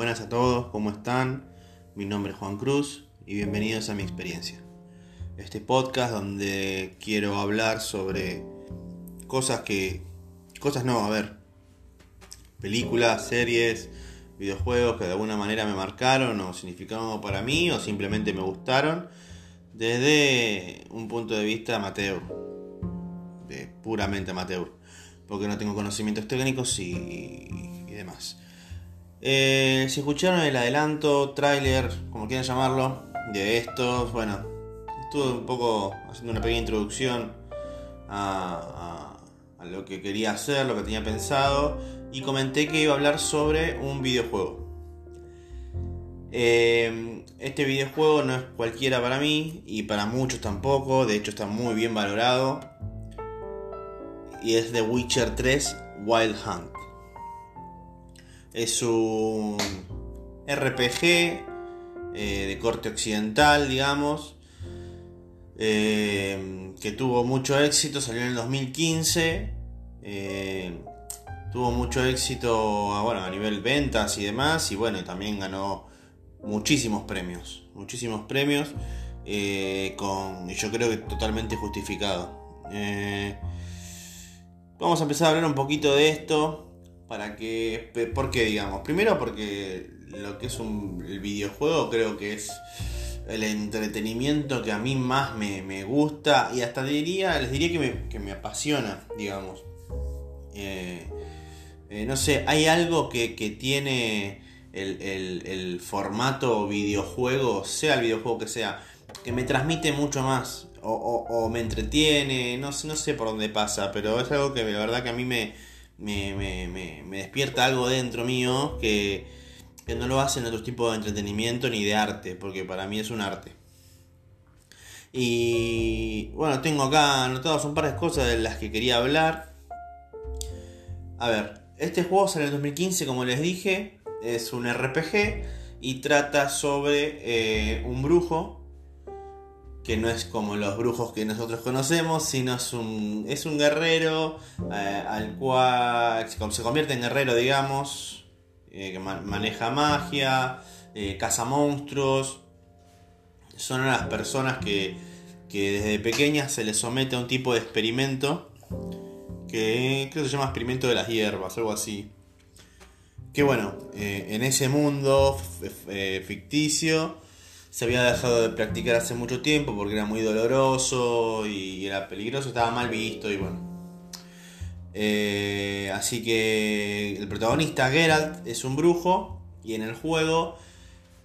Buenas a todos, ¿cómo están? Mi nombre es Juan Cruz y bienvenidos a mi experiencia. Este podcast donde quiero hablar sobre cosas que... Cosas no, a ver. Películas, series, videojuegos que de alguna manera me marcaron o significaron para mí o simplemente me gustaron desde un punto de vista amateur. De puramente amateur. Porque no tengo conocimientos técnicos y, y demás. Eh, si escucharon el adelanto, tráiler, como quieran llamarlo, de estos, bueno, estuve un poco haciendo una pequeña introducción a, lo que quería hacer, lo que tenía pensado, y comenté que iba a hablar sobre un videojuego. Eh, este videojuego no es cualquiera para mí y para muchos tampoco, de hecho está muy bien valorado. Y es The Witcher 3 Wild Hunt. Es un RPG eh, de corte occidental, digamos, eh, que tuvo mucho éxito, salió en el 2015, eh, tuvo mucho éxito ah, bueno, a nivel ventas y demás, y bueno, también ganó muchísimos premios, muchísimos premios, con, yo creo que totalmente justificado. vamos a empezar a hablar un poquito de esto, para que... ¿Por qué, digamos? Primero porque lo que es un, el videojuego creo que es el entretenimiento que a mí más me, gusta y hasta diría, les diría que me, apasiona, digamos. Eh, eh, no sé, hay algo que, tiene el, formato videojuego, sea el videojuego que sea, que me transmite mucho más o, me entretiene, no, no sé por dónde pasa, pero es algo que la verdad que a mí me, me, despierta algo dentro mío que, no lo hace en otro tipo de entretenimiento ni de arte, porque para mí es un arte. Y bueno, tengo acá anotadas un par de cosas de las que quería hablar. A ver, este juego sale en 2015, como les dije, es un RPG y trata sobre eh, un brujo que no es como los brujos que nosotros conocemos, sino es un, es un guerrero eh, al cual se convierte en guerrero, digamos, eh, que maneja magia, eh, caza monstruos. Son las personas que, que desde pequeñas se les somete a un tipo de experimento que creo que se llama experimento de las hierbas, algo así. Que bueno, en ese mundo ficticio se había dejado de practicar hace mucho tiempo porque era muy doloroso y era peligroso, estaba mal visto y bueno. Eh, así que el protagonista Geralt es un brujo y en el juego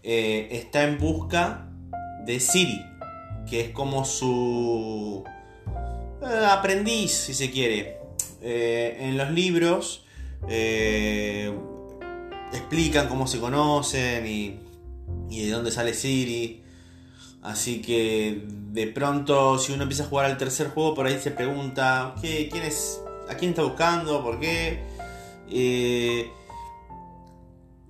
eh, está en busca de Siri, que es como su eh, aprendiz, si se quiere. en los libros explican cómo se conocen y y de dónde sale Siri. Así que de pronto, si uno empieza a jugar al tercer juego, por ahí se pregunta: ¿qué, quién es, ¿a quién está buscando? ¿Por qué? Eh,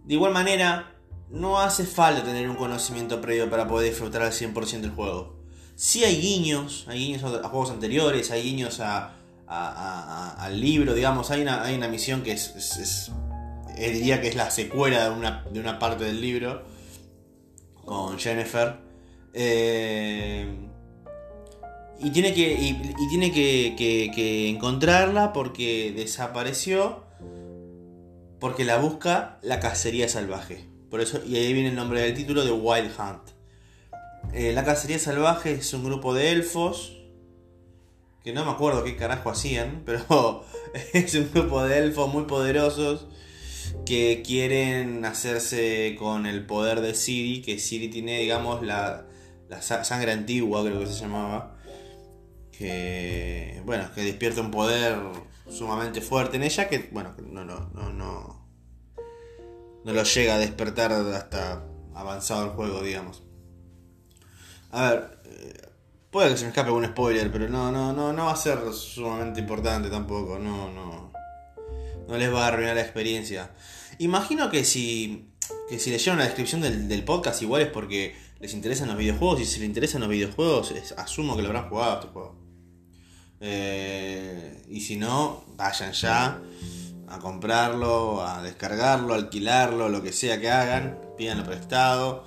de igual manera, no hace falta tener un conocimiento previo para poder disfrutar al 100% del juego. Si hay guiños, hay guiños a juegos anteriores, hay guiños a, al libro, digamos, hay una, hay una misión que es, eh, diría que es la secuela de una, de una parte del libro con Jennifer. Eh, y tiene, que, y, tiene que, encontrarla porque desapareció. Porque la busca la cacería salvaje. Por eso, y ahí viene el nombre del título de Wild Hunt. Eh, la cacería salvaje es un grupo de elfos. Que no me acuerdo qué carajo hacían. Pero es un grupo de elfos muy poderosos que quieren hacerse con el poder de Siri, que Siri tiene, digamos, la, sangre antigua, creo que se llamaba, que, bueno, que despierta un poder sumamente fuerte en ella, que, bueno, no, no, no, no, no lo llega a despertar hasta avanzado el juego, digamos. A ver, eh, puede que se me escape un spoiler, pero no, no, no, no va a ser sumamente importante tampoco, no, no no les va a arruinar la experiencia. Imagino que si, que si leyeron la descripción del, podcast, igual es porque les interesan los videojuegos. Y si les interesan los videojuegos, asumo que lo habrán jugado este juego. Eh, y si no, vayan ya. a comprarlo, a descargarlo, a alquilarlo, lo que sea que hagan, pídanlo prestado.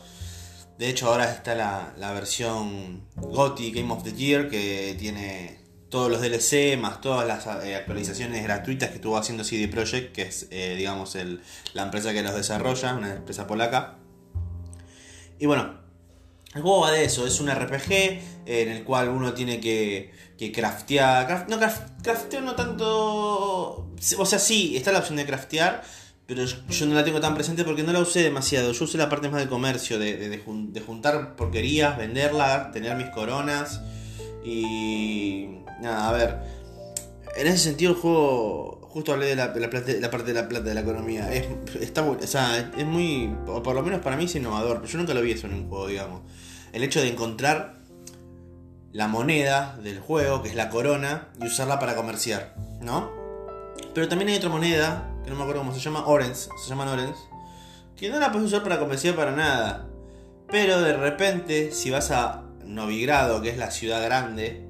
De hecho ahora está la, la versión GOTY Game of the Year que tiene todos los DLC más todas las eh, actualizaciones gratuitas que estuvo haciendo CD Projekt, que es eh, digamos el, la empresa que los desarrolla, una empresa polaca. Y bueno, el juego va de eso, es un RPG en el cual uno tiene que, que craftear. no, craftear no tanto. O sea, sí, está la opción de craftear, pero yo no la tengo tan presente porque no la usé demasiado. Yo usé la parte más del comercio, de, de, juntar porquerías, venderlas, tener mis coronas. Y. Nada, a ver. En ese sentido, el juego. Justo hablé de la, de la, parte de la plata, de la economía. Es, está, o sea, es muy. O por lo menos para mí es innovador. Pero yo nunca lo vi eso en un juego, digamos el hecho de encontrar la moneda del juego, que es la corona, y usarla para comerciar, ¿no? Pero también hay otra moneda, que no me acuerdo cómo se llama, Orange, se llama Orange, que no la puedes usar para comerciar para nada. Pero de repente, si vas a Novigrado, que es la ciudad grande,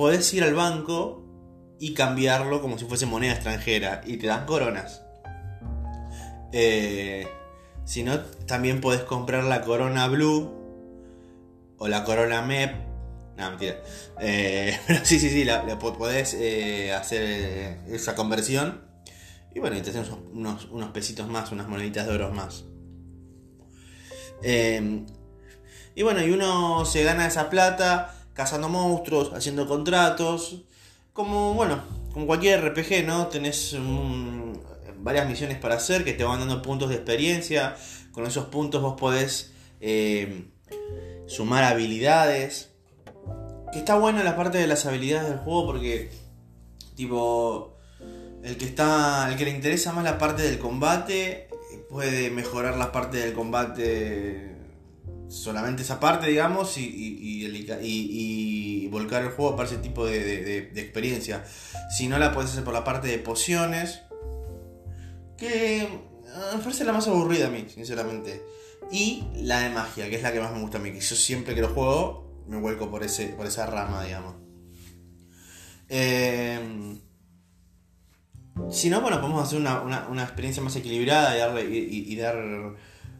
podés ir al banco y cambiarlo como si fuese moneda extranjera y te dan coronas. Eh, si no, también podés comprar la corona blue o la Corona MEP. No, mentira. Eh, pero sí, sí, sí, la, podés eh, hacer eh, esa conversión. Y bueno, y te hacen unos, unos, pesitos más, unas moneditas de oro más. Y bueno, y uno se gana esa plata cazando monstruos, haciendo contratos. Como, bueno, como cualquier RPG, ¿no? Tenés varias misiones para hacer que te van dando puntos de experiencia. Con esos puntos vos podés em, sumar habilidades. Que está bueno la parte de las habilidades del juego porque, tipo, el que está, el que le interesa más la parte del combate puede mejorar la parte del combate solamente esa parte, digamos, y, y, volcar el juego para ese tipo de, experiencia. Si no, la puedes hacer por la parte de pociones, que me parece la más aburrida a mí, sinceramente. Y la de magia, que es la que más me gusta a mí, que yo siempre que lo juego me vuelco por, ese, por esa rama, digamos. Em, si no, bueno, podemos hacer una, experiencia más equilibrada y, dar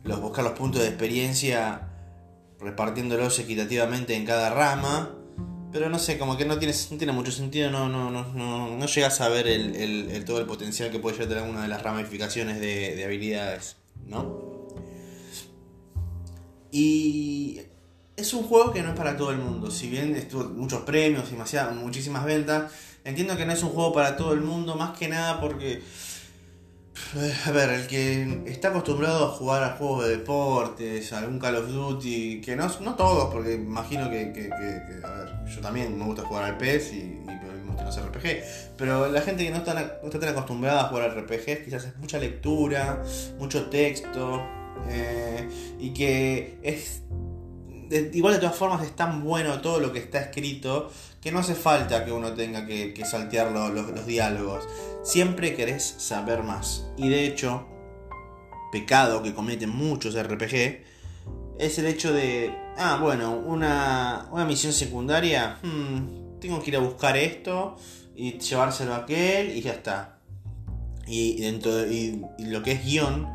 los, buscar los puntos de experiencia repartiéndolos equitativamente en cada rama. Pero no sé, como que no tiene, tiene mucho sentido, no, no, no, no, llegas a ver el, todo el potencial que puede llegar tener una de las ramificaciones de, de habilidades, ¿no? Y es un juego que no es para todo el mundo. Si bien estuvo muchos premios y muchísimas ventas, entiendo que no es un juego para todo el mundo, más que nada porque. Eh, a ver, el que está acostumbrado a jugar a juegos de deportes, algún Call of Duty, que no, no todos, porque imagino que, a ver, yo también me gusta jugar al PES y, y me gustan los RPG, pero la gente que no está, no está tan acostumbrada a jugar al RPG quizás es mucha lectura, mucho texto, eh, y que es igual de todas formas es tan bueno todo lo que está escrito que no hace falta que uno tenga que, saltear los, diálogos. Siempre querés saber más. Y de hecho, pecado que cometen muchos RPG es el hecho de, ah, bueno, una, una misión secundaria, hmm, tengo que ir a buscar esto y llevárselo a aquel y ya está. Y, dentro y lo que es guion,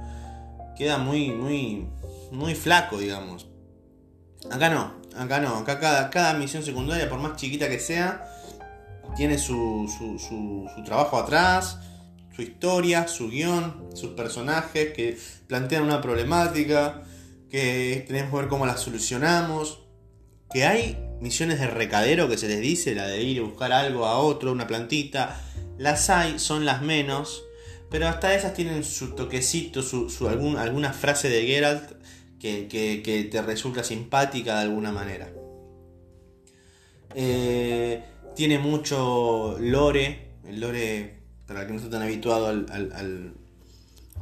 queda muy, muy, muy flaco, digamos. Acá no, acá no, acá cada, cada misión secundaria, por más chiquita que sea, tiene su, su, su, trabajo atrás, su historia, su guion, sus personajes que plantean una problemática, que tenemos que ver cómo la solucionamos, que hay misiones de recadero que se les dice, la de ir a buscar algo a otro, una plantita, las hay, son las menos, pero hasta esas tienen su toquecito, su, alguna frase de Geralt que, te resulta simpática de alguna manera. Eh, tiene mucho lore, el lore, para el que no está tan habituado al,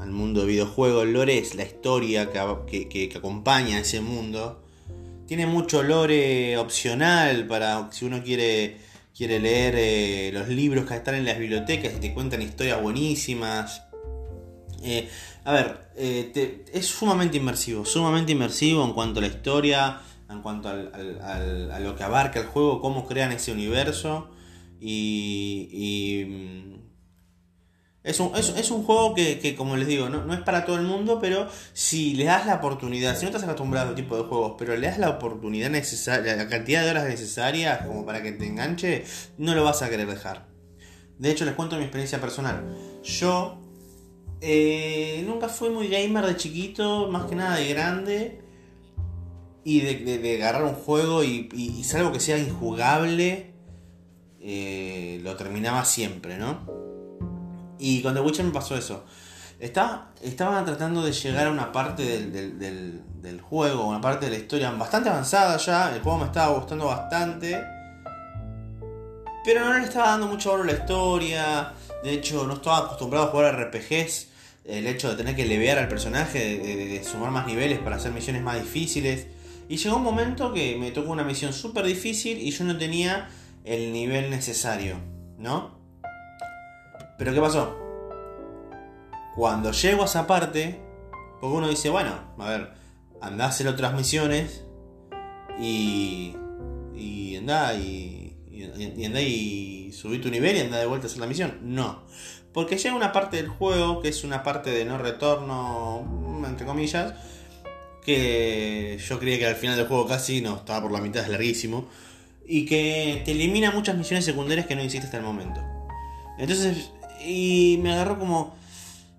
mundo de videojuegos, el lore es la historia que, acompaña a ese mundo. Tiene mucho lore opcional para si uno quiere quiere leer eh, los libros que están en las bibliotecas y te cuentan historias buenísimas. Eh, a ver, eh, es sumamente inmersivo, sumamente inmersivo en cuanto a la historia, en cuanto a lo que abarca el juego, cómo crean ese universo y, Es un, es, un juego que, como les digo, no, es para todo el mundo, pero si le das la oportunidad, si no estás acostumbrado a este tipo de juegos, pero le das la oportunidad necesaria, la cantidad de horas necesarias como para que te enganche, no lo vas a querer dejar. De hecho, les cuento mi experiencia personal. Yo eh, nunca fui muy gamer de chiquito, más que nada de grande. Y de, agarrar un juego y, y, algo que sea injugable, eh, lo terminaba siempre, ¿no? Y con The Witcher me pasó eso. Estaba, estaba tratando de llegar a una parte del, del, juego, una parte de la historia bastante avanzada ya. El juego me estaba gustando bastante. Pero no le estaba dando mucho valor a la historia. De hecho, no estaba acostumbrado a jugar RPGs. El hecho de tener que levear al personaje, de, sumar más niveles para hacer misiones más difíciles. Y llegó un momento que me tocó una misión súper difícil y yo no tenía el nivel necesario, ¿no? Pero ¿qué pasó? Cuando llego a esa parte, porque uno dice, bueno, a ver, andá a hacer otras misiones y. y andá y. y, andá y subí tu nivel y andá de vuelta a hacer la misión. No. Porque llega una parte del juego, que es una parte de no retorno, entre comillas, que yo creía que al final del juego casi no, estaba por la mitad, es larguísimo, y que te elimina muchas misiones secundarias que no hiciste hasta el momento. Entonces y me agarró como,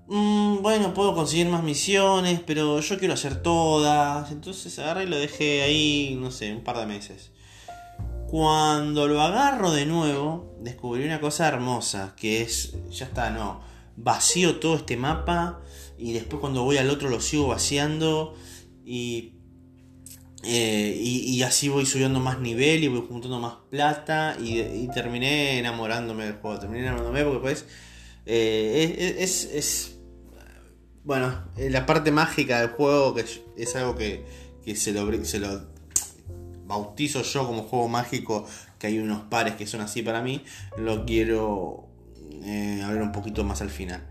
mm, bueno, puedo conseguir más misiones, pero yo quiero hacer todas. Entonces agarré y lo dejé ahí, no sé, un par de meses. Cuando lo agarro de nuevo, descubrí una cosa hermosa, que es, ya está, no, vacío todo este mapa y después cuando voy al otro lo sigo vaciando y eh, y, así voy subiendo más nivel y voy juntando más plata y, terminé enamorándome del juego. Terminé enamorándome porque pues eh, es, Bueno, eh, la parte mágica del juego, que es algo que, se, lo, se lo bautizo yo como juego mágico, que hay unos pares que son así para mí, lo quiero eh, hablar un poquito más al final.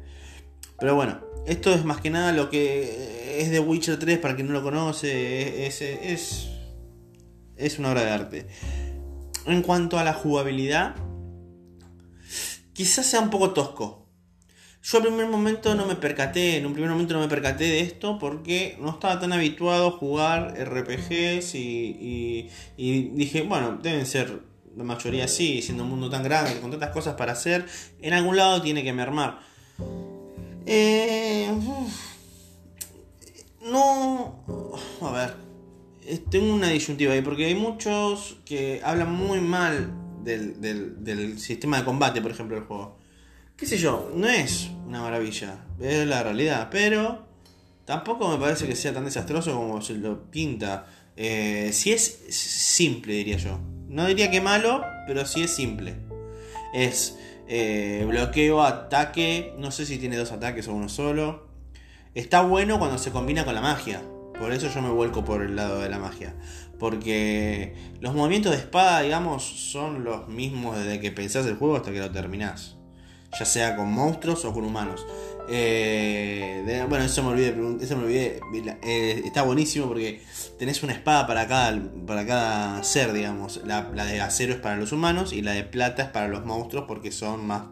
Pero bueno, esto es más que nada lo que es de Witcher 3, para quien no lo conoce, es, es, es una obra de arte. En cuanto a la jugabilidad, quizás sea un poco tosco. Yo en primer momento no me percaté, en un primer momento no me percaté de esto porque no estaba tan habituado a jugar RPGs y, dije, bueno, deben ser la mayoría así, siendo un mundo tan grande, con tantas cosas para hacer, en algún lado tiene que mermar. Eh, no... A ver, tengo una disyuntiva ahí porque hay muchos que hablan muy mal del, del sistema de combate, por ejemplo, del juego qué sé yo, no es una maravilla, es la realidad, pero tampoco me parece que sea tan desastroso como se lo pinta. Eh, si es simple, diría yo. No diría que malo, pero sí es simple. Es eh, bloqueo, ataque, no sé si tiene dos ataques o uno solo. Está bueno cuando se combina con la magia. Por eso yo me vuelco por el lado de la magia. Porque los movimientos de espada, digamos, son los mismos desde que pensás el juego hasta que lo terminás ya sea con monstruos o con humanos. Eh, bueno, eso me olvidé, eso me olvidé. Eh, está buenísimo porque tenés una espada para cada, para cada ser, digamos. La, de acero es para los humanos y la de plata es para los monstruos porque son más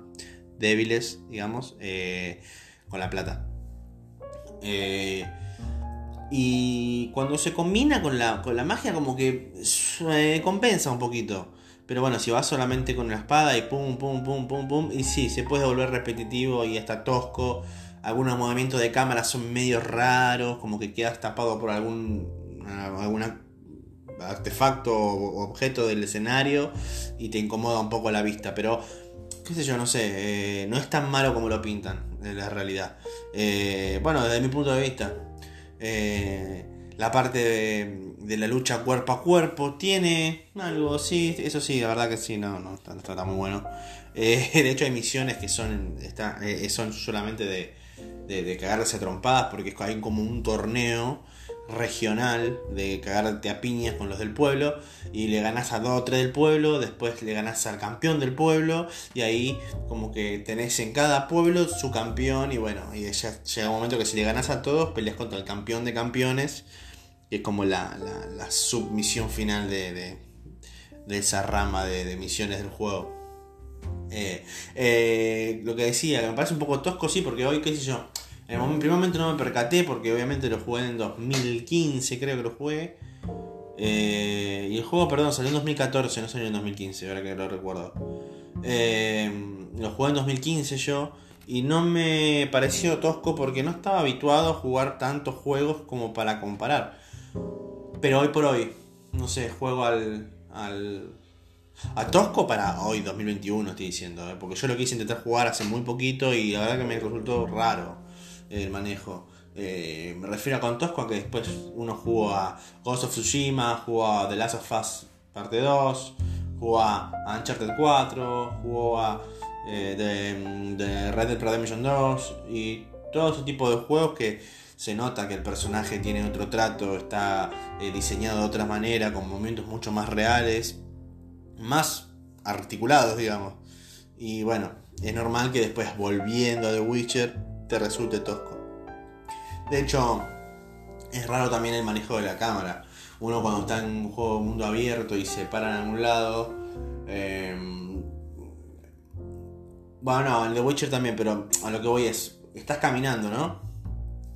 débiles, digamos, eh, con la plata. y cuando se combina con la, con la magia, como que compensa un poquito. Pero bueno, si vas solamente con una espada y pum, pum, pum, pum, pum, y sí, se puede volver repetitivo y hasta tosco. Algunos movimientos de cámara son medio raros, como que quedas tapado por algún artefacto o objeto del escenario y te incomoda un poco la vista. Pero, qué sé yo, no sé, eh, no es tan malo como lo pintan en la realidad. Eh, bueno, desde mi punto de vista. Eh, la parte de, la lucha cuerpo a cuerpo tiene algo, sí, eso sí, la verdad que sí, no, no, está, muy bueno. Eh, de hecho hay misiones que son, está, eh, son solamente de, de, de cagarse a trompadas porque hay como un torneo regional de cagarte a piñas con los del pueblo y le ganas a dos o tres del pueblo, después le ganas al campeón del pueblo y ahí como que tenés en cada pueblo su campeón y bueno, y ya llega un momento que si le ganas a todos peleas contra el campeón de campeones que es como la, submisión final de, esa rama de, misiones del juego. Eh, eh, lo que decía, que me parece un poco tosco, sí, porque hoy, qué sé yo, en el primer momento no me percaté, porque obviamente lo jugué en 2015, creo que lo jugué. Eh, y el juego, perdón, salió en 2014, no salió en 2015, ahora que lo recuerdo. lo jugué en 2015 yo. Y no me pareció tosco porque no estaba habituado a jugar tantos juegos como para comparar. Pero hoy por hoy, no sé, juego al, al a Tosco para hoy, 2021, estoy diciendo. ¿eh? Porque yo lo quise intentar jugar hace muy poquito y la verdad que me resultó raro el manejo. Eh, me refiero a con Tosco a que después uno jugó a Ghost of Tsushima, jugó a The Last of Us Parte 2, jugó a Uncharted 4, jugó a eh, de, Red Dead Redemption 2 y todo ese tipo de juegos que se nota que el personaje tiene otro trato, está diseñado de otra manera, con movimientos mucho más reales más articulados, digamos. Y bueno, es normal que después volviendo a The Witcher te resulte tosco. De hecho, es raro también el manejo de la cámara. Uno cuando está en un juego de mundo abierto y se para en algún lado. Em, bueno, no, en The Witcher también, pero a lo que voy es, estás caminando, ¿no?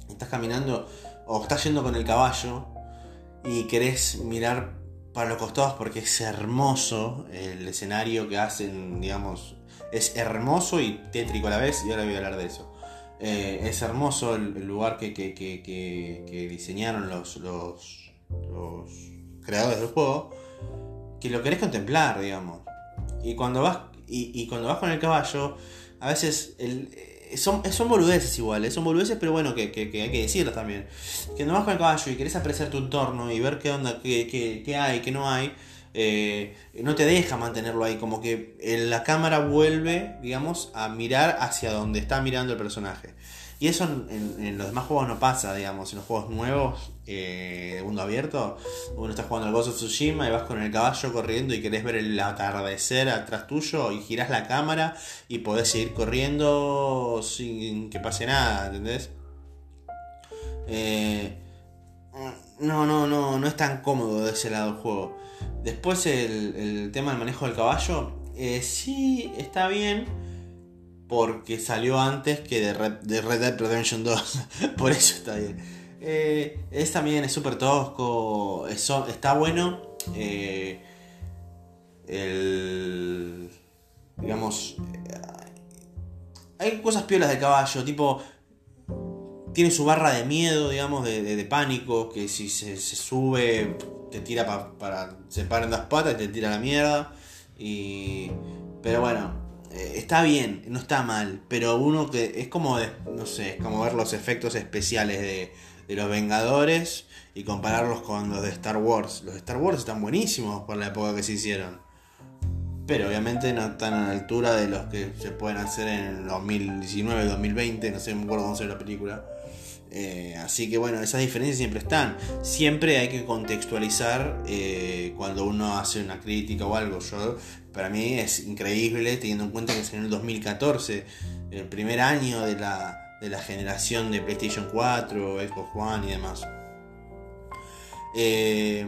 Estás caminando o estás yendo con el caballo y querés mirar para los costados porque es hermoso el escenario que hacen, digamos, es hermoso y tétrico a la vez y ahora voy a hablar de eso. Eh, es hermoso el, lugar que, que, diseñaron los, los, los, creadores del juego, que lo querés contemplar, digamos. Y cuando vas, y, y cuando vas con el caballo, a veces el, son, son boludeces iguales, son boludeces, pero bueno, que, hay que decirlo también. Que no vas con el caballo y querés apreciar tu entorno y ver qué onda, qué, qué, hay, qué no hay, eh, no te deja mantenerlo ahí. Como que la cámara vuelve, digamos, a mirar hacia donde está mirando el personaje. Y eso en, los demás juegos no pasa, digamos, en los juegos nuevos eh, de mundo abierto, uno está jugando al Ghost of Tsushima y vas con el caballo corriendo y querés ver el atardecer atrás tuyo y girás la cámara y podés seguir corriendo sin que pase nada, ¿entendés? Eh, no, no, no, no es tan cómodo de ese lado el juego. Después el, tema del manejo del caballo, eh, sí está bien porque salió antes que de Red, Dead Redemption 2. Por eso está bien. Eh, es también es súper tosco. está bueno. Eh, el. Digamos. Hay cosas piolas de caballo, tipo. Tiene su barra de miedo, digamos, de, pánico. Que si se, sube, te tira para. Se paran las patas y te tira la mierda. Y. Pero bueno, eh, está bien, no está mal, pero uno que es como, no sé, es como ver los efectos especiales de, los Vengadores y compararlos con los de Star Wars. Los de Star Wars están buenísimos por la época que se hicieron. Pero obviamente no están a la altura de los que se pueden hacer en el 2019, 2020, no sé, me acuerdo cómo se la película. Eh, así que bueno, esas diferencias siempre están. Siempre hay que contextualizar eh, cuando uno hace una crítica o algo. Yo para mí es increíble teniendo en cuenta que es en el 2014, el primer año de la, generación de PlayStation 4, Xbox One y demás. Eh,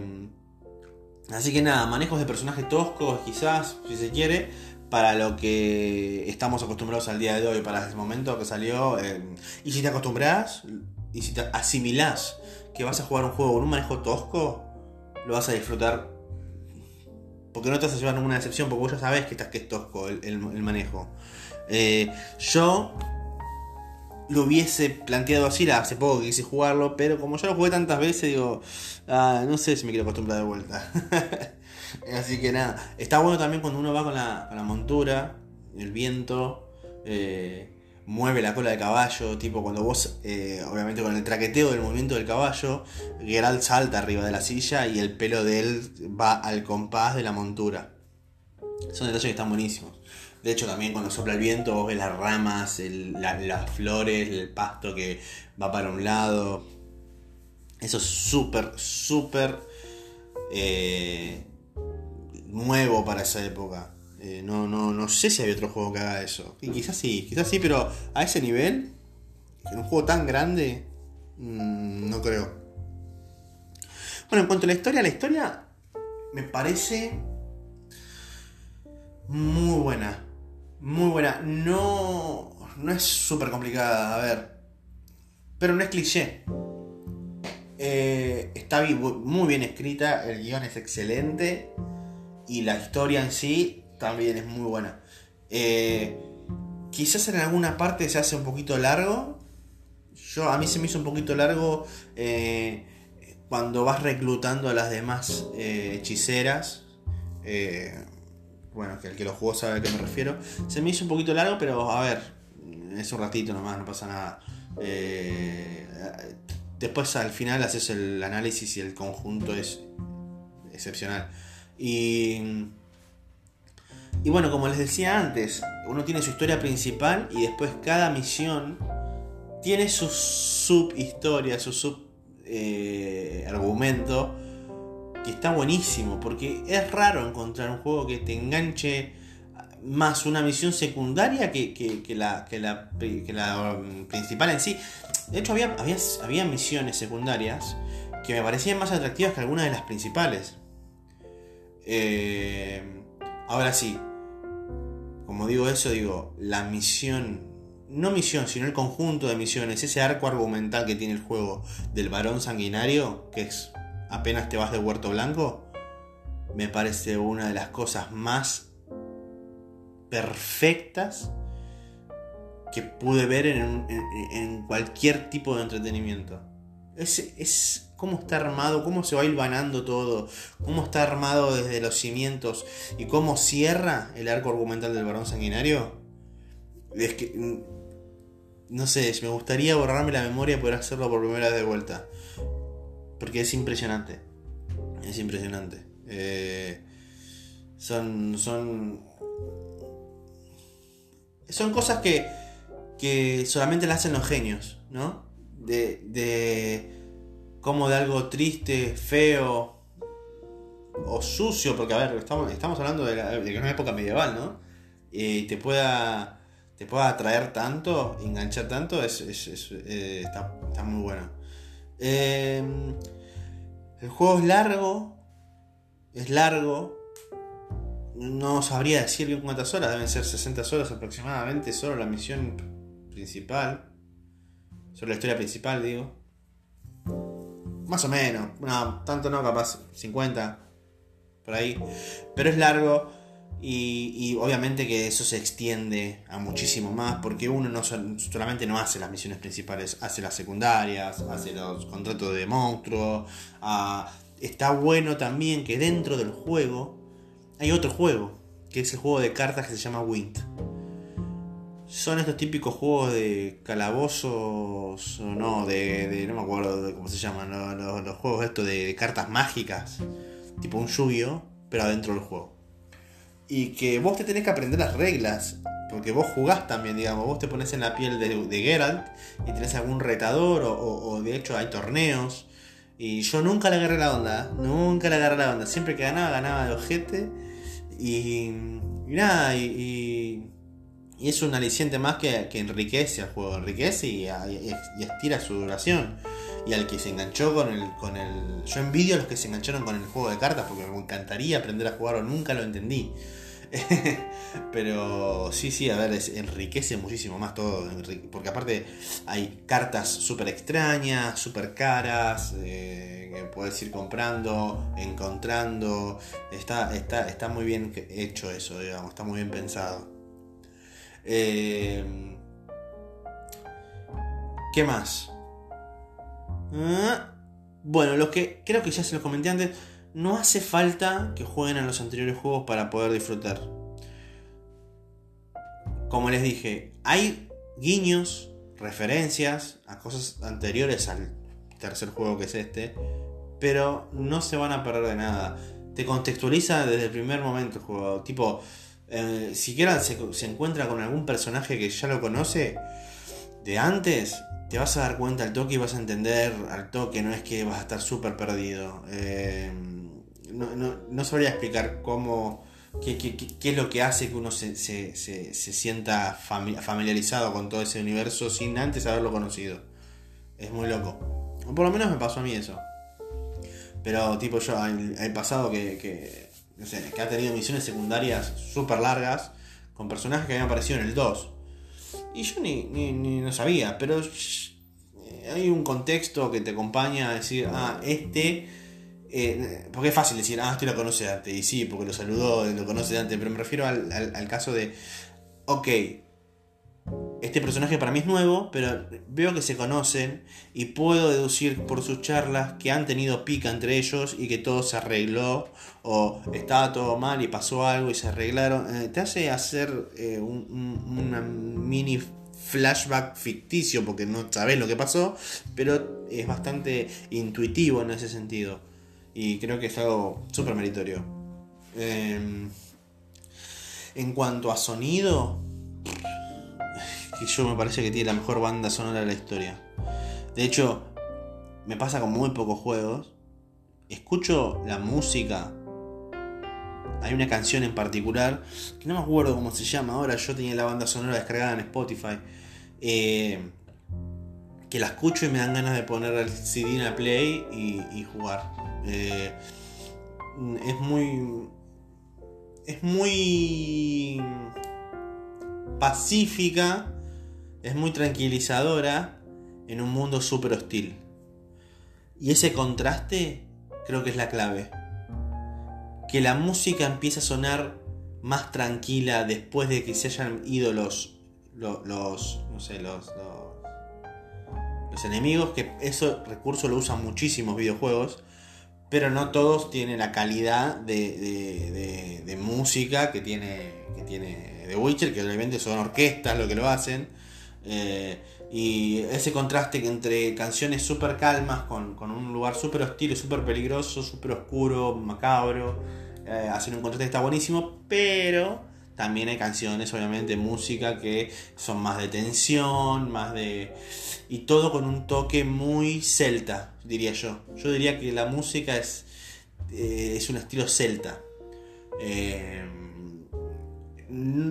así que nada, manejos de personajes toscos quizás, si se quiere, para lo que estamos acostumbrados al día de hoy, para ese momento que salió. Y si te acostumbras y si te asimilás que vas a jugar un juego con un manejo tosco, lo vas a disfrutar porque no te vas a llevar ninguna decepción, porque vos ya sabés que, estás, que es tosco el, manejo. Eh, yo lo hubiese planteado así, hace poco que quise jugarlo, pero como ya lo jugué tantas veces, digo, ah, no sé si me quiero acostumbrar de vuelta. así que nada, está bueno también cuando uno va con la, montura, el viento. Eh, mueve la cola de caballo, tipo cuando vos, eh, obviamente con el traqueteo del movimiento del caballo, Geralt salta arriba de la silla y el pelo de él va al compás de la montura. Son detalles que están buenísimos. De hecho, también cuando sopla el viento, vos ves las ramas, las flores, el pasto que va para un lado. Eso es súper, súper eh, nuevo para esa época. Eh, no, no, no sé si hay otro juego que haga eso. Y quizás sí, quizás sí, pero a ese nivel, en un juego tan grande, mm, no creo. Bueno, en cuanto a la historia, la historia me parece muy buena. Muy buena. No, no es súper complicada, a ver. Pero no es cliché. Eh, está muy bien escrita, el guion es excelente y la historia en sí también es muy buena. Eh, quizás en alguna parte se hace un poquito largo. Yo, a mí se me hizo un poquito largo eh, cuando vas reclutando a las demás hechiceras. bueno, que el que lo jugó sabe a qué me refiero. Se me hizo un poquito largo, pero a ver, es un ratito nomás, no pasa nada. Después al final haces el análisis y el conjunto es excepcional. Y, y bueno, como les decía antes, uno tiene su historia principal y después cada misión tiene su subhistoria, su sub eh, argumento que está buenísimo porque es raro encontrar un juego que te enganche más una misión secundaria que, la, que, la, que la um, principal en sí. De hecho, había, había, misiones secundarias que me parecían más atractivas que algunas de las principales. Eh, ahora sí, como digo eso, digo, la misión, no misión, sino el conjunto de misiones, ese arco argumental que tiene el juego del varón sanguinario, que es apenas te vas de Huerto Blanco, me parece una de las cosas más perfectas que pude ver en, cualquier tipo de entretenimiento. Es cómo está armado, cómo se va hilvanando todo, cómo está armado desde los cimientos y cómo cierra el arco argumental del varón sanguinario. Es que. Mm, no sé, me gustaría borrarme la memoria y poder hacerlo por primera vez de vuelta. Porque es impresionante. Es impresionante. Eh, son. Son. Son cosas que que solamente la hacen los genios, ¿no? De, de como de algo triste, feo o sucio, porque a ver, estamos, estamos hablando de, la, una época medieval, ¿no? Y te pueda, te pueda atraer tanto, enganchar tanto, es, eh, está, muy bueno. Em, el juego es largo, es largo, no sabría decir cuántas horas, deben ser 60 horas aproximadamente, solo la misión principal. Sobre la historia principal, digo. Más o menos. No, tanto no, capaz 50. Por ahí. Pero es largo. Y, obviamente que eso se extiende a muchísimo más. Porque uno no solamente no hace las misiones principales. Hace las secundarias. Hace los contratos de monstruo. Ah, está bueno también que dentro del juego. Hay otro juego. Que es el juego de cartas que se llama Wind son estos típicos juegos de calabozos, no, de, no me acuerdo de cómo se llaman, los, juegos estos de, cartas mágicas, tipo un yu pero adentro del juego. Y que vos te tenés que aprender las reglas, porque vos jugás también, digamos, vos te pones en la piel de, Geralt y tenés algún retador, o, de hecho hay torneos. Y yo nunca le agarré la onda, nunca le agarré la onda, siempre que ganaba, ganaba de ojete. Y, y nada, y es un aliciente más que, enriquece al juego, enriquece y, estira su duración. Y al que se enganchó con el, con el. Yo envidio a los que se engancharon con el juego de cartas porque me encantaría aprender a jugarlo, nunca lo entendí. Pero sí, sí, a ver, enriquece muchísimo más todo. Porque aparte hay cartas súper extrañas, súper caras, eh, que puedes ir comprando, encontrando. Está, está, está muy bien hecho eso, digamos, está muy bien pensado. Eh, ¿Qué más? Ah, bueno, lo que creo que ya se los comenté antes, no hace falta que jueguen a los anteriores juegos para poder disfrutar. Como les dije, hay guiños, referencias a cosas anteriores al tercer juego que es este, pero no se van a perder de nada. Te contextualiza desde el primer momento el juego. Tipo, eh, siquiera se, encuentra con algún personaje que ya lo conoce de antes, te vas a dar cuenta al toque y vas a entender al toque, no es que vas a estar súper perdido. Eh, no, sabría explicar cómo, qué, qué, es lo que hace que uno se, sienta familiarizado con todo ese universo sin antes haberlo conocido. Es muy loco. O por lo menos me pasó a mí eso. Pero tipo yo, el, pasado que no sé, que ha tenido misiones secundarias súper largas, con personajes que habían aparecido en el 2. Y yo ni, ni, no sabía, pero eh, hay un contexto que te acompaña a decir, ah, este... Eh, porque es fácil decir, ah, este lo conoce antes. Y sí, porque lo saludó, lo conoce antes. Pero me refiero al, al caso de, ok, este personaje para mí es nuevo, pero veo que se conocen y puedo deducir por sus charlas que han tenido pica entre ellos y que todo se arregló o estaba todo mal y pasó algo y se arreglaron. Eh, te hace hacer eh, un, mini flashback ficticio porque no sabes lo que pasó, pero es bastante intuitivo en ese sentido y creo que es algo súper meritorio. Em, en cuanto a sonido, que yo me parece que tiene la mejor banda sonora de la historia. De hecho, me pasa con muy pocos juegos. Escucho la música. Hay una canción en particular, que no me acuerdo cómo se llama ahora, yo tenía la banda sonora descargada en Spotify. Eh, que la escucho y me dan ganas de poner el CD en la play y, jugar. Eh, es muy. Es muy pacífica es muy tranquilizadora en un mundo súper hostil. Y ese contraste creo que es la clave. Que la música empieza a sonar más tranquila después de que se hayan ido los, los, no sé, los, los, enemigos, que ese recurso lo usan muchísimos videojuegos, pero no todos tienen la calidad de, de, música que tiene, que tiene The Witcher, que obviamente son orquestas lo que lo hacen. Eh, y ese contraste entre canciones súper calmas con, un lugar súper hostil, súper peligroso, súper oscuro, macabro, eh, hacen un contraste que está buenísimo, pero también hay canciones, obviamente, música que son más de tensión, más de... y todo con un toque muy celta, diría yo. Yo diría que la música es, eh, es un estilo celta.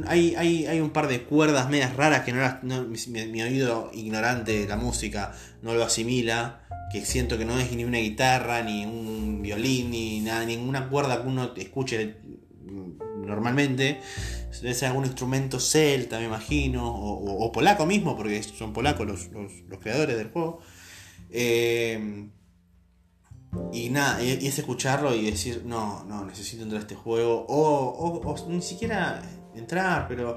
Hay, hay, un par de cuerdas medias raras que no, mi, oído ignorante de la música no lo asimila. Que siento que no es ni una guitarra, ni un violín, ni nada, ninguna cuerda que uno escuche normalmente. Debe ser algún instrumento celta, me imagino, o, polaco mismo, porque son polacos los, creadores del juego. Eh, y nada, y, es escucharlo y decir, no, no, necesito entrar a este juego. o ni siquiera entrar, pero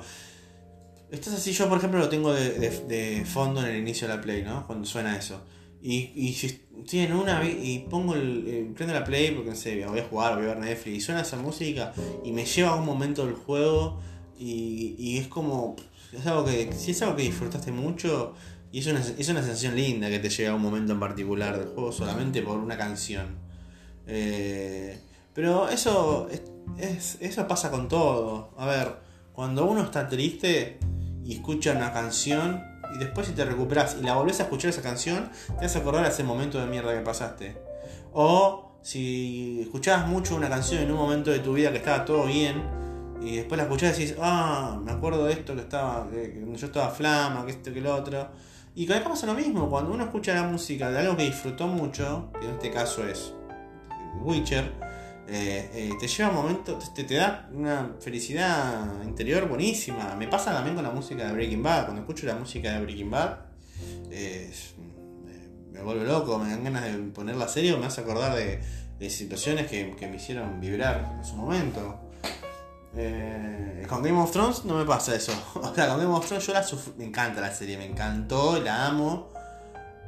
estás así. Yo, por ejemplo, lo tengo de, fondo en el inicio de la play, ¿no? Cuando suena eso. Y, si estoy en una y pongo el, prendo la play porque no sé, voy a jugar, voy a ver Netflix y suena esa música y me lleva a un momento del juego y, y es como, es algo que, si es algo que disfrutaste mucho y es una, es una sensación linda que te llega a un momento en particular del juego solamente por una canción. Eh, pero eso, es, eso pasa con todo. A ver, cuando uno está triste y escucha una canción y después si te recuperas y la volvés a escuchar esa canción, te vas a acordar ese momento de mierda que pasaste. O si escuchabas mucho una canción en un momento de tu vida que estaba todo bien y después la escuchás y decís, ah, me acuerdo de esto que estaba, que yo estaba flama, que esto, que lo otro. Y cada pasa lo mismo, cuando uno escucha la música de algo que disfrutó mucho, que en este caso es Witcher, eh, eh, te lleva un momento, te, da una felicidad interior buenísima. Me pasa también con la música de Breaking Bad. Cuando escucho la música de Breaking Bad, eh, me vuelve loco, me dan ganas de poner la serie me hace acordar de, situaciones que, me hicieron vibrar en su momento. con Game of Thrones no me pasa eso. O sea, con Game of Thrones yo la me encanta la serie, me encantó, la amo.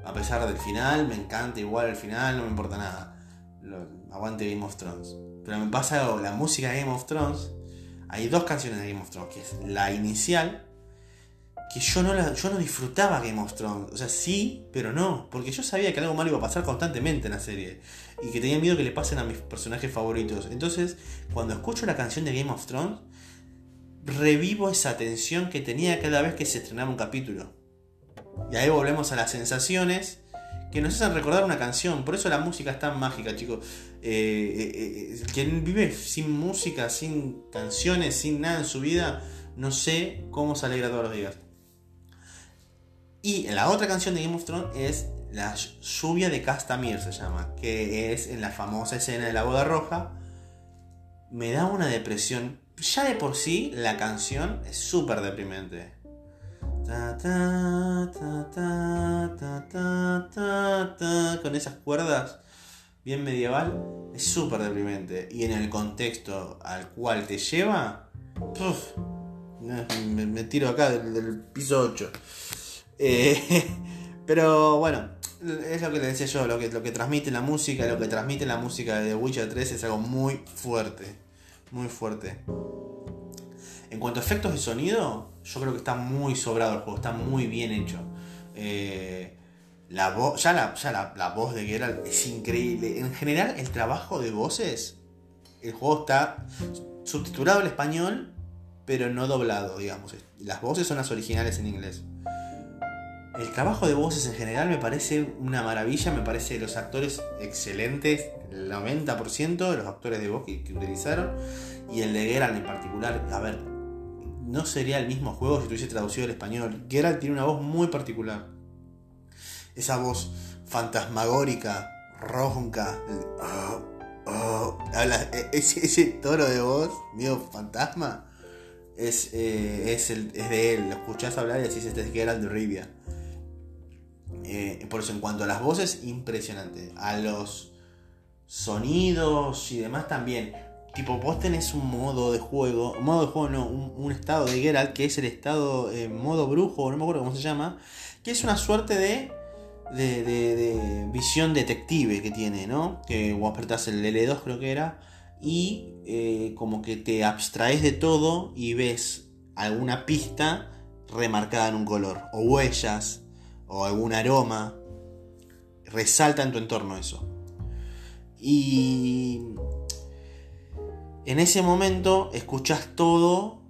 A pesar del final, me encanta igual el final, no me importa nada aguante Game of Thrones. Pero me pasa algo, la música de Game of Thrones, hay dos canciones de Game of Thrones, que es la inicial, que yo no, la, yo no disfrutaba Game of Thrones. O sea, sí, pero no, porque yo sabía que algo malo iba a pasar constantemente en la serie. Y que tenía miedo que le pasen a mis personajes favoritos. Entonces, cuando escucho la canción de Game of Thrones, revivo esa tensión que tenía cada vez que se estrenaba un capítulo. Y ahí volvemos a las sensaciones que nos hacen recordar una canción. Por eso la música es tan mágica, chicos. Eh, eh, eh, quien vive sin música, sin canciones, sin nada en su vida, no sé cómo se alegra todos los días. Y la otra canción de Game of Thrones es La lluvia de Castamir, se llama, que es en la famosa escena de la boda roja. Me da una depresión. ya de por sí la canción es súper deprimente. Con esas cuerdas bien medieval, es súper deprimente. Y en el contexto al cual te lleva, puf, me, me tiro acá del, del piso 8. Eh, pero bueno, es lo que le decía yo, lo que, lo que transmite la música, lo que transmite la música de Witcher 3 es algo muy fuerte, muy fuerte. En cuanto a efectos de sonido, yo creo que está muy sobrado el juego, está muy bien hecho. Eh, la voz, ya, la, ya la, voz de Geralt es increíble. En general, el trabajo de voces, el juego está subtitulado al español, pero no doblado, digamos. Las voces son las originales en inglés. El trabajo de voces en general me parece una maravilla, me parece los actores excelentes, el 90% de los actores de voz que, utilizaron, y el de Geralt en particular. A ver, no sería el mismo juego si tuviese traducido al español. Geralt tiene una voz muy particular. Esa voz fantasmagórica, ronca, oh, e, ese, ese toro de voz, mío fantasma, es, eh, es, el, de él. Lo escuchás hablar y decís, este es Geralt de Rivia. Eh, por eso, en cuanto a las voces, impresionante. A los sonidos y demás también. Tipo, vos tenés un modo de juego, modo de juego no, un, estado de Geralt que es el estado eh, modo brujo, no me acuerdo cómo se llama, que es una suerte de, de, de, visión detective que tiene, ¿no? Que vos apretás el L2 creo que era, y eh, como que te abstraes de todo y ves alguna pista remarcada en un color, o huellas, o algún aroma, resalta en tu entorno eso. Y en ese momento escuchas todo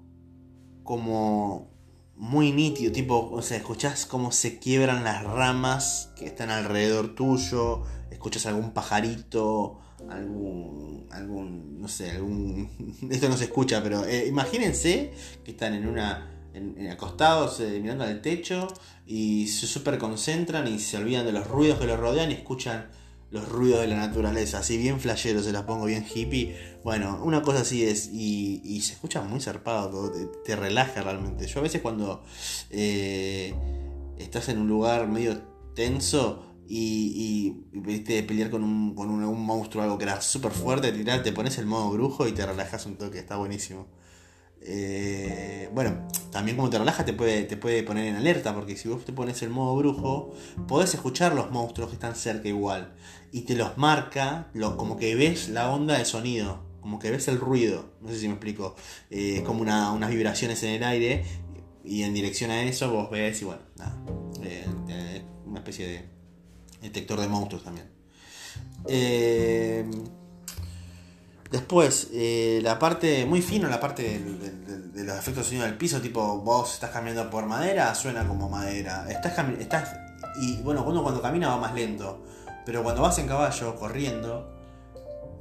como muy nítido, tipo, o sea, escuchás cómo se quiebran las ramas que están alrededor tuyo, escuchas algún pajarito, algún, algún, no sé, algún, esto no se escucha, pero eh, imagínense que están en una en, acostados eh, mirando al techo y se super concentran y se olvidan de los ruidos que los rodean y escuchan los ruidos de la naturaleza, así bien flasheros, se las pongo bien hippie. Bueno, una cosa así es, y, se escucha muy zarpado, te, relaja realmente. Yo a veces cuando eh, estás en un lugar medio tenso y, y viste pelear con un, con un, monstruo, algo que era súper fuerte, te pones el modo brujo y te relajas un toque, está buenísimo. Eh, bueno, también como te relajas te puede, te puede poner en alerta, porque si vos te pones el modo brujo, podés escuchar los monstruos que están cerca igual. Y te los marca, como que ves la onda de sonido, como que ves el ruido, no sé si me explico, eh, como unas vibraciones en el aire, y en dirección a eso vos ves y bueno, nada, eh, una especie de detector de monstruos también. Eh, Después, eh, la parte muy fina, la parte de, los efectos de sonido del piso, tipo vos estás caminando por madera, suena como madera. Estás, estás y bueno, cuando, cuando camina va más lento, pero cuando vas en caballo corriendo,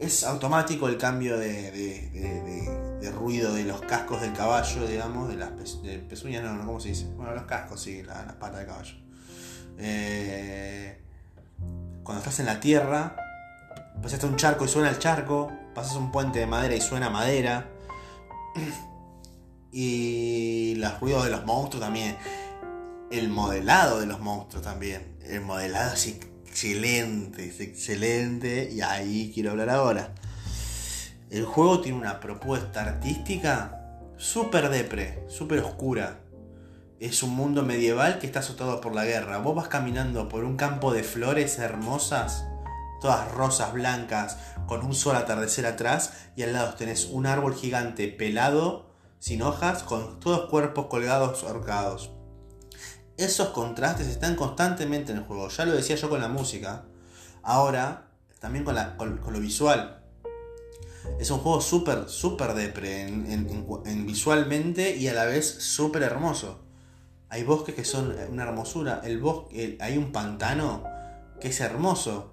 es automático el cambio de, ruido de los cascos del caballo, digamos, de las pezuñas, no, no, ¿cómo se dice? Bueno, los cascos, sí, las la patas del caballo. Eh, cuando estás en la tierra, pasaste un charco y suena el charco, pasas un puente de madera y suena madera. Y los ruidos de los monstruos también. El modelado de los monstruos también. El modelado es excelente, es excelente. Y ahí quiero hablar ahora. El juego tiene una propuesta artística súper depre, súper oscura. Es un mundo medieval que está azotado por la guerra. Vos vas caminando por un campo de flores hermosas todas rosas blancas, con un sol atardecer atrás, y al lado tenés un árbol gigante pelado, sin hojas, con todos cuerpos colgados ahorcados. Esos contrastes están constantemente en el juego. Ya lo decía yo con la música. Ahora, también con, lo visual. Es un juego súper, súper depre en, visualmente y a la vez súper hermoso. Hay bosques que son una hermosura. El bosque, hay un pantano que es hermoso.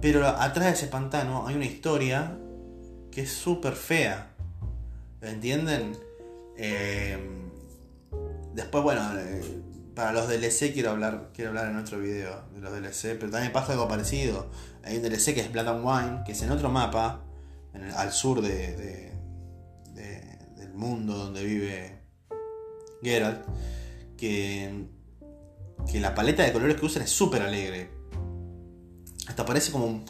Pero atrás de ese pantano hay una historia que es súper fea. ¿Entienden? Eh, después, bueno, eh, para los DLC quiero hablar, quiero hablar en otro video de los DLC, pero también pasa algo parecido. Hay un DLC que es Blood and Wine, que es en otro mapa, al sur de, del mundo donde vive Geralt, que, que la paleta de colores que usan es súper alegre. Hasta parece como,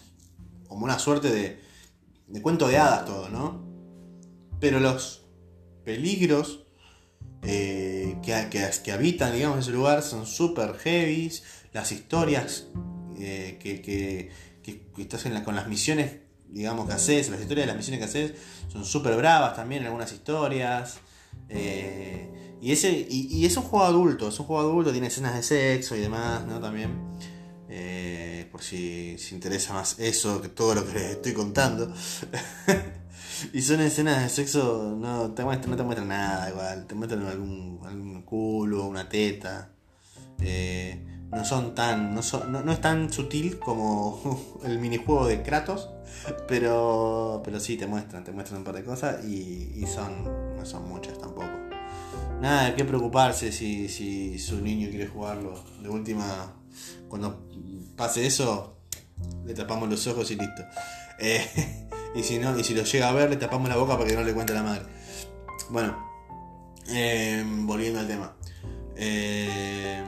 como una suerte de, de cuento de hadas todo, ¿no? Pero los peligros eh, que, que, habitan, digamos, ese lugar son súper heavy. Las historias eh, que, que, estás en la, con las misiones, digamos, que haces, las historias de las misiones que haces son súper bravas también, algunas historias. Eh, y, ese, y, es un juego adulto, es un juego adulto, tiene escenas de sexo y demás, ¿no? También. Por si, si interesa más eso que todo lo que les estoy contando. Y son escenas de sexo, no te muestran, no te muestran nada igual, te muestran algún, algún culo, una teta. Eh, no son tan. No, son, no, es tan sutil como el minijuego de Kratos. Pero. Pero sí te muestran, te muestran un par de cosas y, y son. no son muchas tampoco. Nada de qué preocuparse si, si su niño quiere jugarlo. De última. Cuando pase eso. Le tapamos los ojos y listo. Eh, y si no, y si lo llega a ver, le tapamos la boca para que no le cuente la madre. Bueno, eh, volviendo al tema. Eh,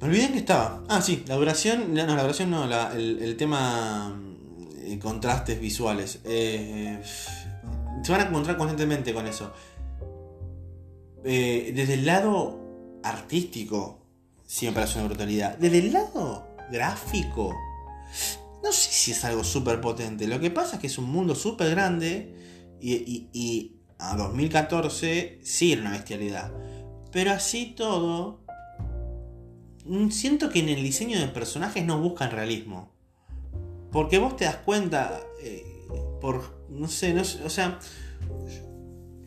me olvidé que estaba. Ah, sí, la duración. No, la duración no, el, tema. Eh, contrastes visuales. se van a encontrar constantemente con eso. desde el lado artístico, siempre es una brutalidad. Desde el lado gráfico, no sé si es algo súper potente. Lo que pasa es que es un mundo súper grande y, a 2014 sí era una bestialidad. Pero así todo, mm, siento que en el diseño de personajes no buscan realismo. Porque vos te das cuenta, eh, por, no sé, no o sea,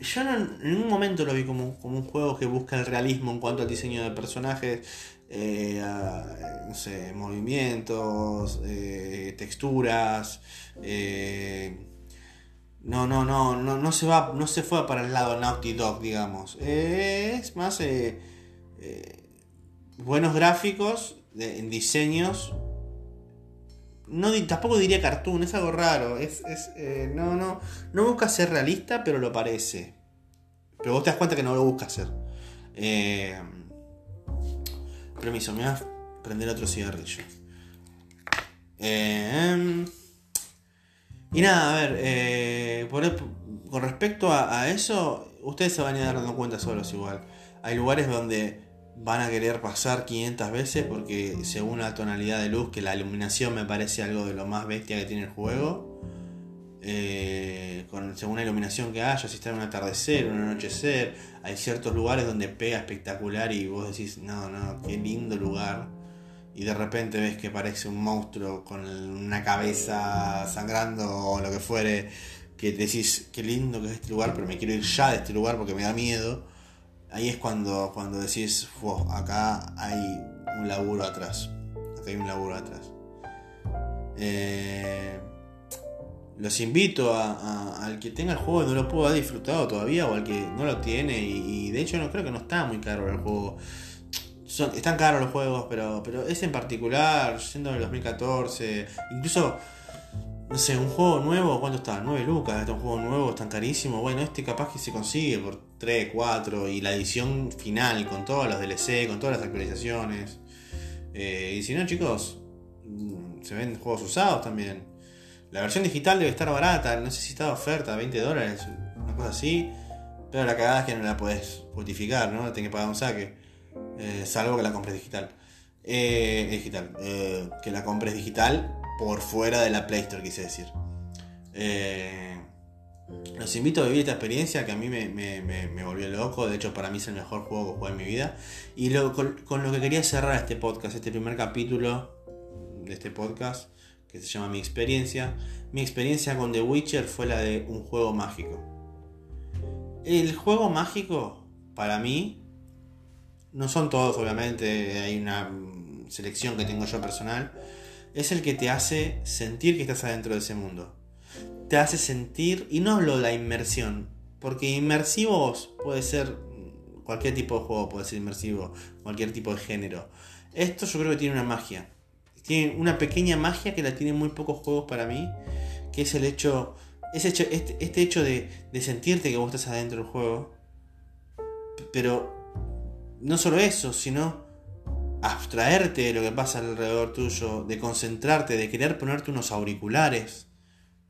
yo en un momento lo vi como, como, un juego que busca el realismo en cuanto al diseño de personajes, eh, no sé, movimientos, eh, texturas. Eh, no, no, no, no, no se va, no se fue para el lado Naughty Dog, digamos. es más buenos gráficos en diseños. No, tampoco diría cartoon, es algo raro. Es, no, no, no busca ser realista, pero lo parece. Pero vos te das cuenta que no lo busca hacer. Eh, Permiso, me voy a prender otro cigarrillo. Eh, y nada, a ver, eh, con respecto a, eso, ustedes se van a ir dando cuenta solos igual. Hay lugares donde van a querer pasar 500 veces porque según la tonalidad de luz, que la iluminación me parece algo de lo más bestia que tiene el juego. Eh, con, según la iluminación que haya, si está en un atardecer, un anochecer, hay ciertos lugares donde pega espectacular y vos decís, no, no, qué lindo lugar. Y de repente ves que parece un monstruo con una cabeza sangrando o lo que fuere, que decís, qué lindo que es este lugar, pero me quiero ir ya de este lugar porque me da miedo. Ahí es cuando, cuando decís, acá hay un laburo atrás. Acá hay un laburo atrás. Eh, los invito a, al que tenga el juego y no lo pudo haber disfrutado todavía o al que no lo tiene y, de hecho no creo que no está muy caro el juego. Son, están caros los juegos, pero, pero ese en particular, siendo del 2014, incluso, no sé, un juego nuevo, ¿cuánto está? 9 lucas, este un juego nuevo, tan carísimo. Bueno, este capaz que se consigue por 3, 4 y la edición final con todos los DLC, con todas las actualizaciones. Eh, y si no, chicos, mm, se ven juegos usados también. La versión digital debe estar barata, no sé si está oferta, 20 dólares, una cosa así. Pero la cagada es que no la puedes justificar, ¿no? Tienes que pagar un saque. Eh, salvo que la compres digital. Eh, digital. Eh, que la compres digital por fuera de la Play Store, quise decir. los invito a vivir esta experiencia que a mí me, volvió loco. De hecho, para mí es el mejor juego que jugué en mi vida. Y con, lo que quería cerrar este podcast, este primer capítulo de este podcast que se llama Mi experiencia. Mi experiencia con The Witcher fue la de un juego mágico. El juego mágico, para mí, no son todos obviamente, hay una selección que tengo yo personal, es el que te hace sentir que estás adentro de ese mundo. Te hace sentir, y no hablo de la inmersión, porque inmersivos puede ser cualquier tipo de juego, puede ser inmersivo, cualquier tipo de género. Esto yo creo que tiene una magia tiene una pequeña magia que la tienen muy pocos juegos para mí, que es el hecho hecho, este, este hecho de, de sentirte que vos estás adentro del juego. Pero no solo eso, sino abstraerte de lo que pasa alrededor tuyo, de concentrarte, de querer ponerte unos auriculares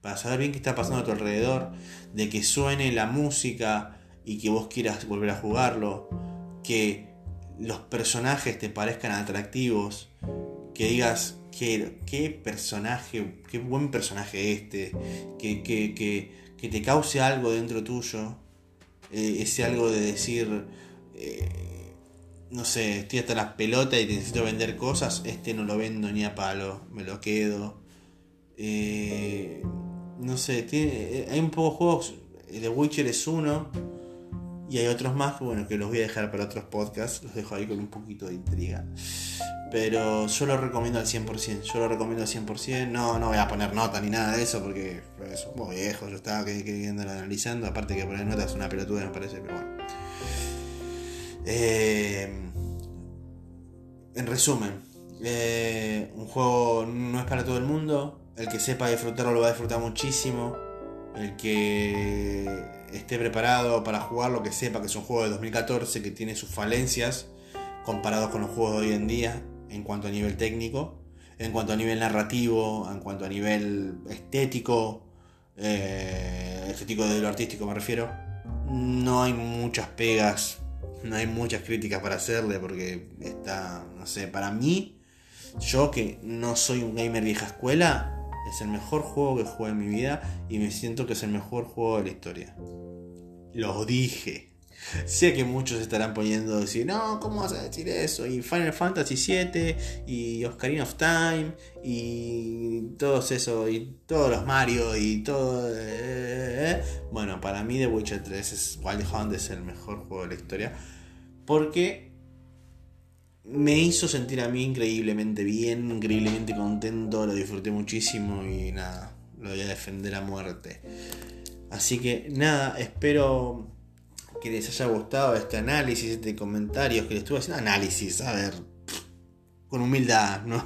para saber bien qué está pasando a tu alrededor, de que suene la música y que vos quieras volver a jugarlo, que los personajes te parezcan atractivos, que digas, qué, qué personaje, qué buen personaje este, que, que, que, que te cause algo dentro tuyo, eh, ese algo de decir, eh, no sé, estoy hasta las pelotas y necesito vender cosas, este no lo vendo ni a palo, me lo quedo. Eh, no sé, tiene, hay un poco de juegos, The Witcher es uno, y hay otros más bueno, que los voy a dejar para otros podcasts, los dejo ahí con un poquito de intriga. Pero yo lo recomiendo al 100%, yo lo recomiendo al 100%, no, no voy a poner nota ni nada de eso porque es un poco viejo, yo estaba queriendo analizando, aparte que poner nota es una pelotuda me parece, pero bueno. Eh, en resumen, eh, un juego no es para todo el mundo, el que sepa disfrutarlo lo va a disfrutar muchísimo, el que esté preparado para jugarlo, que sepa que es un juego de 2014 que tiene sus falencias comparados con los juegos de hoy en día en cuanto a nivel técnico, en cuanto a nivel narrativo, en cuanto a nivel estético, eh, estético de lo artístico me refiero. No hay muchas pegas, no hay muchas críticas para hacerle porque está, no sé, para mí, yo que no soy un gamer vieja escuela, es el mejor juego que jugué en mi vida y me siento que es el mejor juego de la historia. Lo dije. Sé que muchos estarán poniendo decir, no, ¿cómo vas a decir eso? Y Final Fantasy VII, y Oscarina of Time, y todos eso, y todos los Mario, y todo. Eh, eh, eh. Bueno, para mí The Witcher 3 es Wild Hunt es el mejor juego de la historia. Porque me hizo sentir a mí increíblemente bien, increíblemente contento, lo disfruté muchísimo y nada, lo voy a defender a muerte. Así que nada, espero que les haya gustado este análisis, este comentarios que les estuve haciendo. Análisis, a ver, con humildad, no,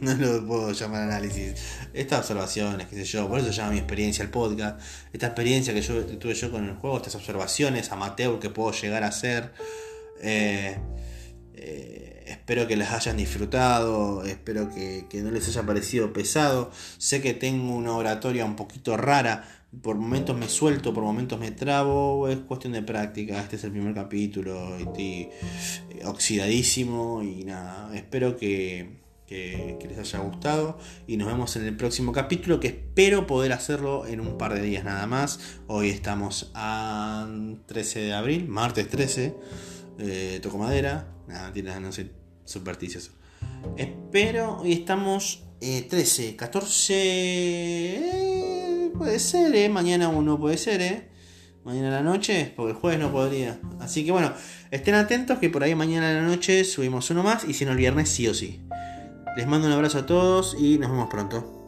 no, lo puedo llamar análisis. Estas observaciones, qué sé yo, por eso se llama mi experiencia el podcast. Esta experiencia que yo tuve yo con el juego, estas observaciones amateur que puedo llegar a hacer. Eh, eh, espero que las hayan disfrutado, espero que, no les haya parecido pesado. Sé que tengo una oratoria un poquito rara, por momentos me suelto, por momentos me trabo, es cuestión de práctica. Este es el primer capítulo, estoy eh, oxidadísimo y nada, espero que, que, les haya gustado y nos vemos en el próximo capítulo que espero poder hacerlo en un par de días nada más. Hoy estamos a 13 de abril, martes 13. Eh, toco madera. Nada, no soy supersticioso. Espero, hoy estamos eh, 13, 14. Puede ser, eh. Mañana uno puede ser, eh. Mañana a la noche, porque el jueves no podría. Así que bueno, estén atentos que por ahí mañana a la noche subimos uno más y si no el viernes sí o sí. Les mando un abrazo a todos y nos vemos pronto.